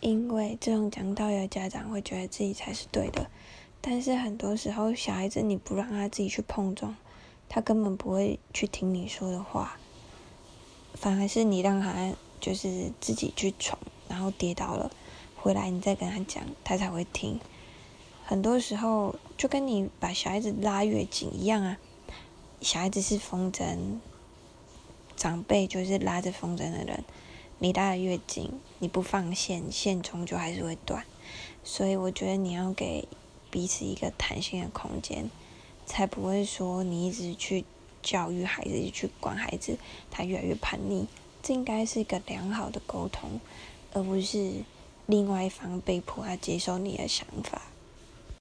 因为这种讲道理的家长会觉得自己才是对的，但是很多时候小孩子你不让他自己去碰撞，他根本不会去听你说的话，反而是你让他就是自己去闯，然后跌倒了，回来你再跟他讲，他才会听。很多时候就跟你把小孩子拉越紧一样啊，小孩子是风筝，长辈就是拉着风筝的人。你拉得越紧，你不放线，线终究还是会断。所以我觉得你要给彼此一个弹性的空间，才不会说你一直去教育孩子，去管孩子，他越来越叛逆。这应该是一个良好的沟通，而不是另外一方被迫要接受你的想法。